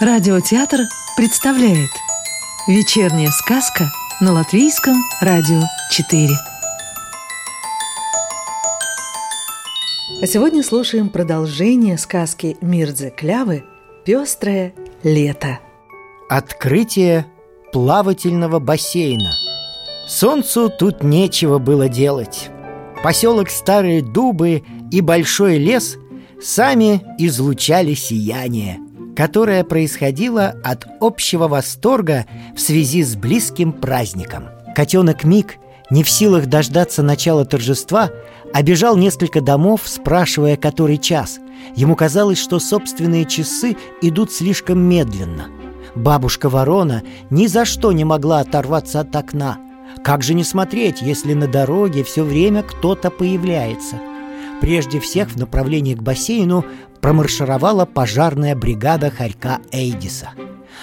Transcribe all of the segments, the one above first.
Радиотеатр представляет Вечерняя сказка на Латвийском радио 4 А сегодня слушаем продолжение сказки Мирдзе Клявы «Пестрое лето» Открытие плавательного бассейна. Солнцу тут нечего было делать. Поселок Старые Дубы и Большой лес сами излучали сияние – которое происходило от общего восторга в связи с близким праздником. Котенок Мик, не в силах дождаться начала торжества, обежал несколько домов, спрашивая, который час. Ему казалось, что собственные часы идут слишком медленно. Бабушка Ворона ни за что не могла оторваться от окна. Как же не смотреть, если на дороге все время кто-то появляется? Прежде всех в направлении к бассейну промаршировала пожарная бригада хорька Эйдиса.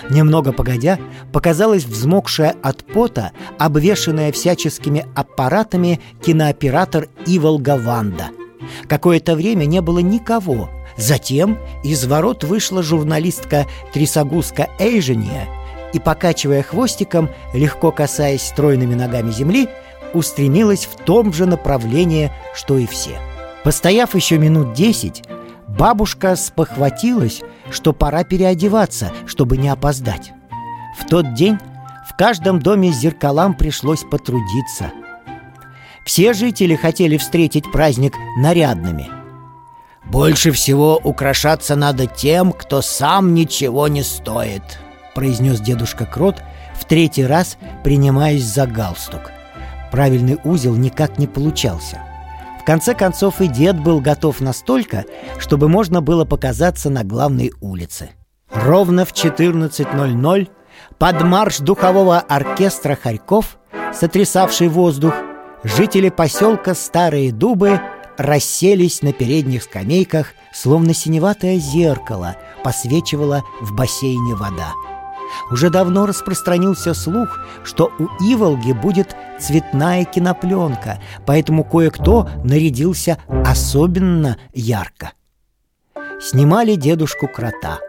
Немного погодя, показалась взмокшая от пота, обвешанная всяческими аппаратами кинооператор Иволга Ванда. Какое-то время не было никого. Затем из ворот вышла журналистка Трисагуска Эйжения и, покачивая хвостиком, легко касаясь стройными ногами земли, устремилась в том же направлении, что и все. Постояв еще минут десять, Бабушка спохватилась, что пора переодеваться, чтобы не опоздать. В тот день в каждом доме с зеркалам пришлось потрудиться. Все жители хотели встретить праздник нарядными. «Больше всего украшаться надо тем, кто сам ничего не стоит», произнес дедушка Крот в третий раз, принимаясь за галстук. Правильный узел никак не получался – конце концов и дед был готов настолько, чтобы можно было показаться на главной улице. Ровно в 14.00 под марш духового оркестра Харьков, сотрясавший воздух, жители поселка Старые Дубы расселись на передних скамейках, словно синеватое зеркало посвечивала в бассейне вода. Уже давно распространился слух, что у Иволги будет цветная кинопленка, поэтому кое-кто нарядился особенно ярко. Снимали дедушку крота.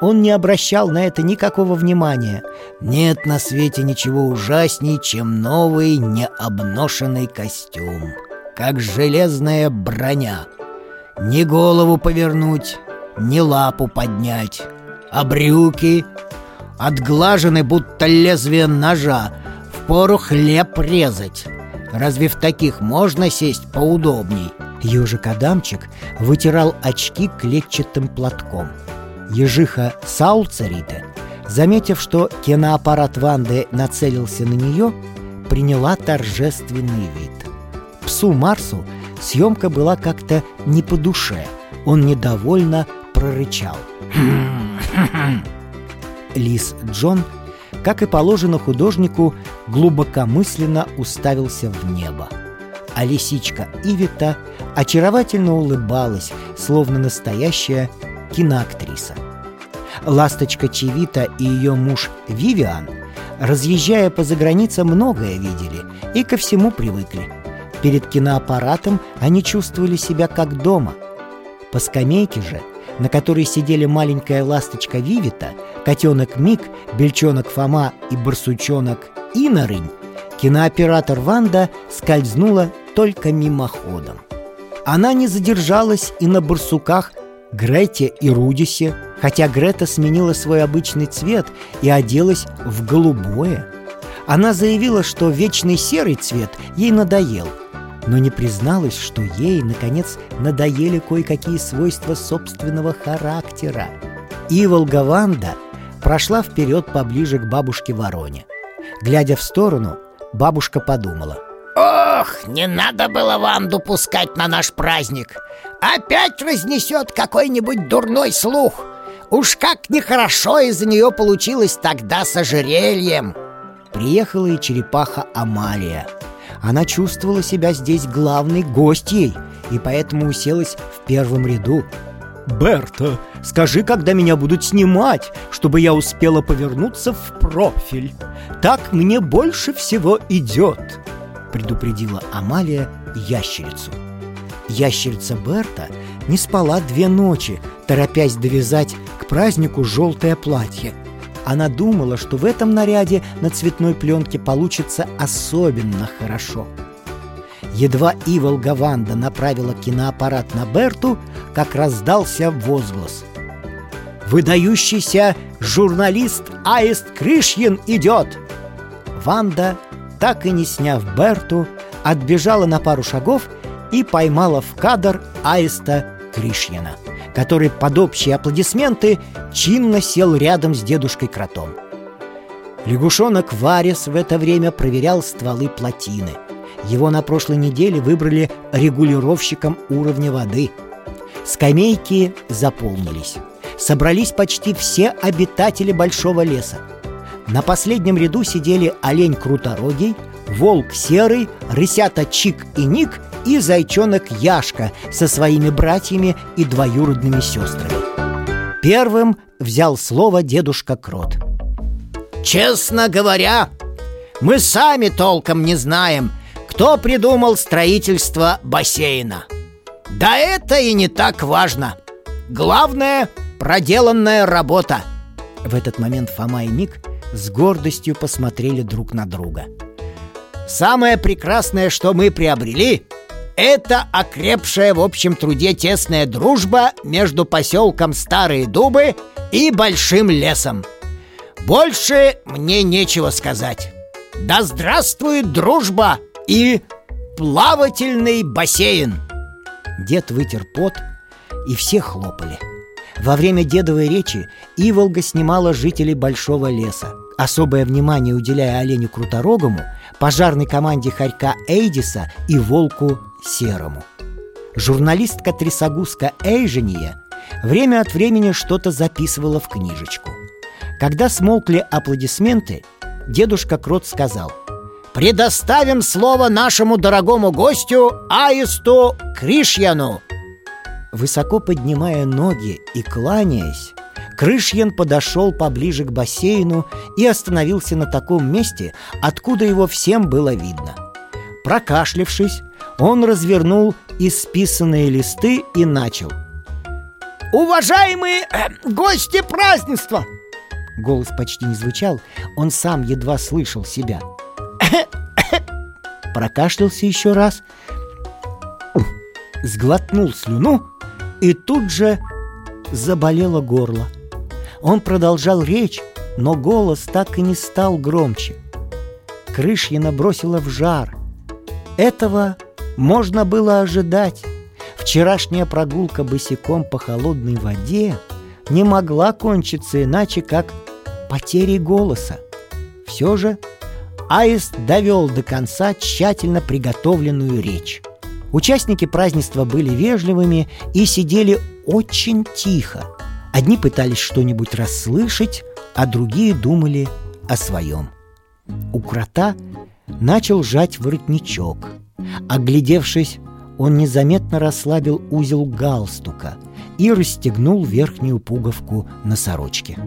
Он не обращал на это никакого внимания. Нет на свете ничего ужасней, чем новый необношенный костюм. Как железная броня. Ни голову повернуть, ни лапу поднять. А брюки Отглажены, будто лезвие ножа Впору хлеб резать. Разве в таких можно сесть поудобней? Ежик Адамчик вытирал очки клетчатым платком. Ежиха Сауцарита, заметив, что киноаппарат Ванды нацелился на нее Приняла торжественный вид. Псу Марсу съемка была как-то не по душе. Он недовольно прорычал Лис Джон, как и положено художнику, глубокомысленно уставился в небо. А лисичка Ивита очаровательно улыбалась, словно настоящая киноактриса. Ласточка Чевита и ее муж Вивиан, разъезжая по заграницам, многое видели и ко всему привыкли. Перед киноаппаратом они чувствовали себя как дома. По скамейке же – на которой сидели маленькая ласточка Вивита, котенок Мик, бельчонок Фома и барсучонок Инорынь, кинооператор Ванда скользнула только мимоходом. Она не задержалась и на барсуках Грете и Рудисе, хотя Грета сменила свой обычный цвет и оделась в голубое. Она заявила, что вечный серый цвет ей надоел – но не призналась, что ей, наконец, надоели кое-какие свойства собственного характера. И Волгаванда прошла вперед поближе к бабушке Вороне. Глядя в сторону, бабушка подумала. «Ох, не надо было Ванду пускать на наш праздник! Опять разнесет какой-нибудь дурной слух! Уж как нехорошо из-за нее получилось тогда с ожерельем!» Приехала и черепаха Амалия – она чувствовала себя здесь главной гостьей и поэтому уселась в первом ряду. «Берта, скажи, когда меня будут снимать, чтобы я успела повернуться в профиль. Так мне больше всего идет», — предупредила Амалия ящерицу. Ящерица Берта не спала две ночи, торопясь довязать к празднику желтое платье. Она думала, что в этом наряде на цветной пленке получится особенно хорошо. Едва Ивол Гаванда направила киноаппарат на Берту, как раздался возглас. «Выдающийся журналист Аист Крышьин идет!» Ванда, так и не сняв Берту, отбежала на пару шагов и поймала в кадр Аиста Кришьяна который под общие аплодисменты чинно сел рядом с дедушкой Кротом. Лягушонок Варис в это время проверял стволы плотины. Его на прошлой неделе выбрали регулировщиком уровня воды. Скамейки заполнились. Собрались почти все обитатели большого леса. На последнем ряду сидели олень круторогий, волк серый, рысята Чик и Ник и зайчонок Яшка со своими братьями и двоюродными сестрами. Первым взял слово дедушка Крот. Честно говоря, мы сами толком не знаем, кто придумал строительство бассейна. Да это и не так важно. Главное – проделанная работа. В этот момент Фома и Ник с гордостью посмотрели друг на друга. Самое прекрасное, что мы приобрели – это окрепшая в общем труде тесная дружба между поселком Старые Дубы и Большим лесом. Больше мне нечего сказать. Да здравствует дружба и плавательный бассейн! Дед вытер пот, и все хлопали. Во время дедовой речи Иволга снимала жителей Большого леса, особое внимание уделяя оленю Круторогому, пожарной команде Харька Эйдиса и волку Серому. Журналистка Трисогуска Эйжения время от времени что-то записывала в книжечку. Когда смолкли аплодисменты, дедушка Крот сказал «Предоставим слово нашему дорогому гостю Аисту Кришьяну!» Высоко поднимая ноги и кланяясь, Крышьян подошел поближе к бассейну и остановился на таком месте, откуда его всем было видно. Прокашлявшись, он развернул исписанные листы и начал. «Уважаемые э, гости празднества!» Голос почти не звучал, он сам едва слышал себя. Прокашлялся еще раз, сглотнул слюну и тут же заболело горло. Он продолжал речь, но голос так и не стал громче. Крышьина бросила в жар. Этого можно было ожидать. Вчерашняя прогулка босиком по холодной воде не могла кончиться иначе, как потерей голоса. Все же Аист довел до конца тщательно приготовленную речь. Участники празднества были вежливыми и сидели очень тихо, Одни пытались что-нибудь расслышать, а другие думали о своем. У крота начал жать воротничок. Оглядевшись, он незаметно расслабил узел галстука и расстегнул верхнюю пуговку на сорочке.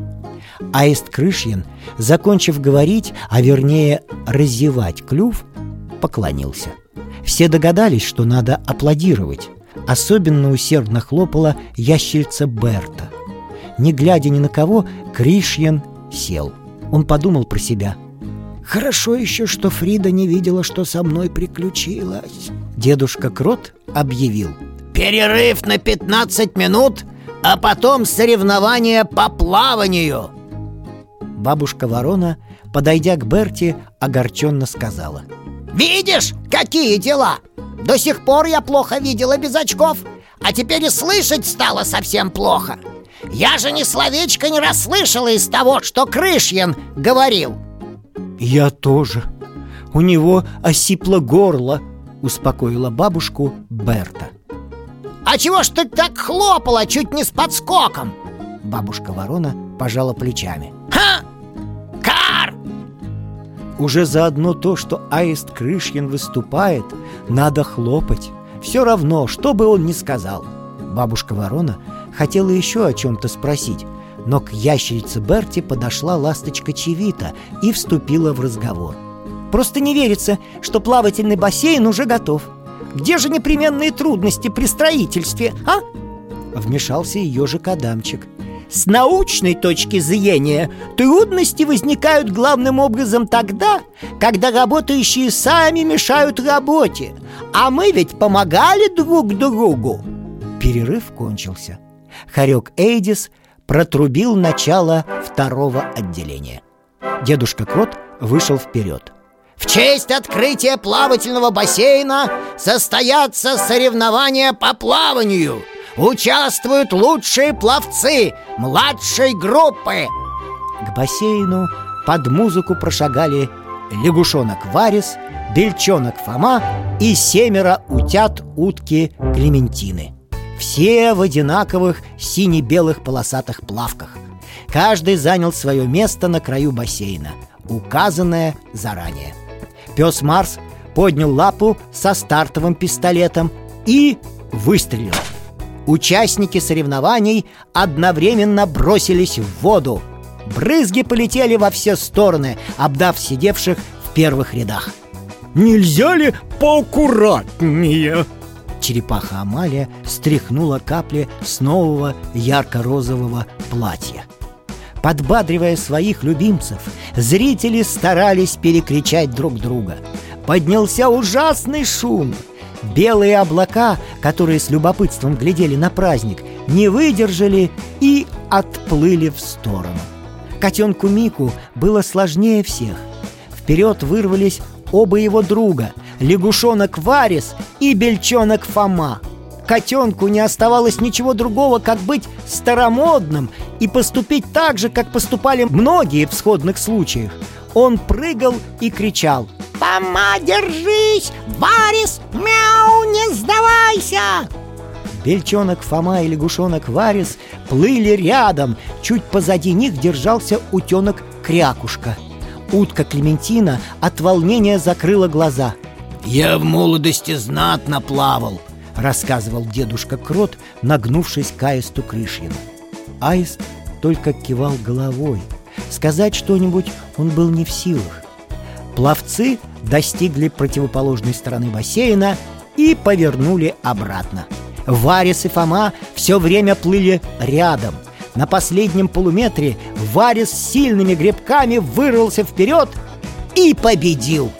Аист Крышьин, закончив говорить, а вернее разевать клюв, поклонился. Все догадались, что надо аплодировать. Особенно усердно хлопала ящельца Берта – не глядя ни на кого, Кришьян сел. Он подумал про себя. «Хорошо еще, что Фрида не видела, что со мной приключилось». Дедушка Крот объявил. «Перерыв на 15 минут, а потом соревнования по плаванию». Бабушка Ворона, подойдя к Берти, огорченно сказала. «Видишь, какие дела! До сих пор я плохо видела без очков, а теперь и слышать стало совсем плохо. Я же ни словечко не расслышала из того, что Крышьян говорил Я тоже У него осипло горло Успокоила бабушку Берта А чего ж ты так хлопала чуть не с подскоком? Бабушка Ворона пожала плечами Ха! Кар! Уже заодно то, что Аист Крышьян выступает, надо хлопать Все равно, что бы он ни сказал Бабушка Ворона хотела еще о чем-то спросить, но к ящерице Берти подошла ласточка Чевита и вступила в разговор. «Просто не верится, что плавательный бассейн уже готов. Где же непременные трудности при строительстве, а?» Вмешался ее же Кадамчик. С научной точки зрения трудности возникают главным образом тогда, когда работающие сами мешают работе. А мы ведь помогали друг другу. Перерыв кончился. Харек Эйдис протрубил начало второго отделения. Дедушка Крот вышел вперед. В честь открытия плавательного бассейна состоятся соревнования по плаванию. Участвуют лучшие пловцы младшей группы. К бассейну под музыку прошагали лягушонок Варис, бельчонок Фома и семеро утят утки Клементины. Все в одинаковых сине-белых полосатых плавках. Каждый занял свое место на краю бассейна, указанное заранее. Пес Марс поднял лапу со стартовым пистолетом и выстрелил. Участники соревнований одновременно бросились в воду. Брызги полетели во все стороны, обдав сидевших в первых рядах. «Нельзя ли поаккуратнее?» Черепаха Амалия стряхнула капли с нового ярко-розового платья. Подбадривая своих любимцев, зрители старались перекричать друг друга. Поднялся ужасный шум. Белые облака, которые с любопытством глядели на праздник, не выдержали и отплыли в сторону. Котенку Мику было сложнее всех. Вперед вырвались оба его друга — лягушонок Варис и бельчонок Фома — Котенку не оставалось ничего другого, как быть старомодным и поступить так же, как поступали многие в сходных случаях. Он прыгал и кричал «Фома, держись! Варис, мяу, не сдавайся!» Бельчонок Фома и лягушонок Варис плыли рядом. Чуть позади них держался утенок Крякушка. Утка Клементина от волнения закрыла глаза. «Я в молодости знатно плавал», рассказывал дедушка Крот, нагнувшись к Аисту Крышьину. Аист только кивал головой. Сказать что-нибудь он был не в силах. Пловцы достигли противоположной стороны бассейна и повернули обратно. Варис и Фома все время плыли рядом. На последнем полуметре Варис сильными гребками вырвался вперед и победил.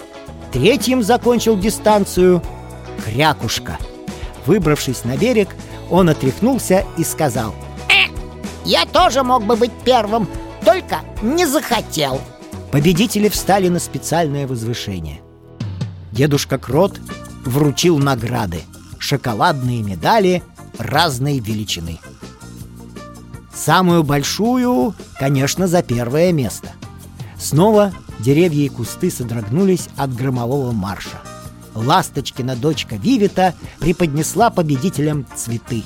Третьим закончил дистанцию Крякушка – Выбравшись на берег, он отряхнулся и сказал «Э, я тоже мог бы быть первым, только не захотел» Победители встали на специальное возвышение. Дедушка Крот вручил награды Шоколадные медали разной величины Самую большую, конечно, за первое место Снова деревья и кусты содрогнулись от громового марша Ласточкина дочка Вивита преподнесла победителям цветы.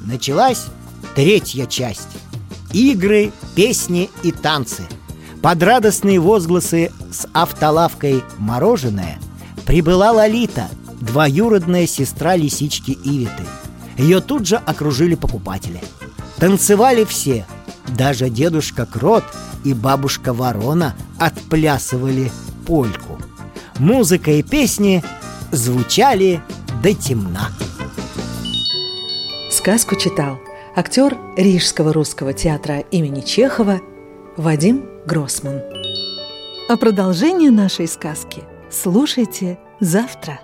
Началась третья часть. Игры, песни и танцы. Под радостные возгласы с автолавкой «Мороженое» прибыла Лолита, двоюродная сестра лисички Ивиты. Ее тут же окружили покупатели. Танцевали все, даже дедушка Крот и бабушка Ворона отплясывали польку – музыка и песни звучали до темна. Сказку читал актер Рижского русского театра имени Чехова Вадим Гроссман. А продолжение нашей сказки слушайте завтра.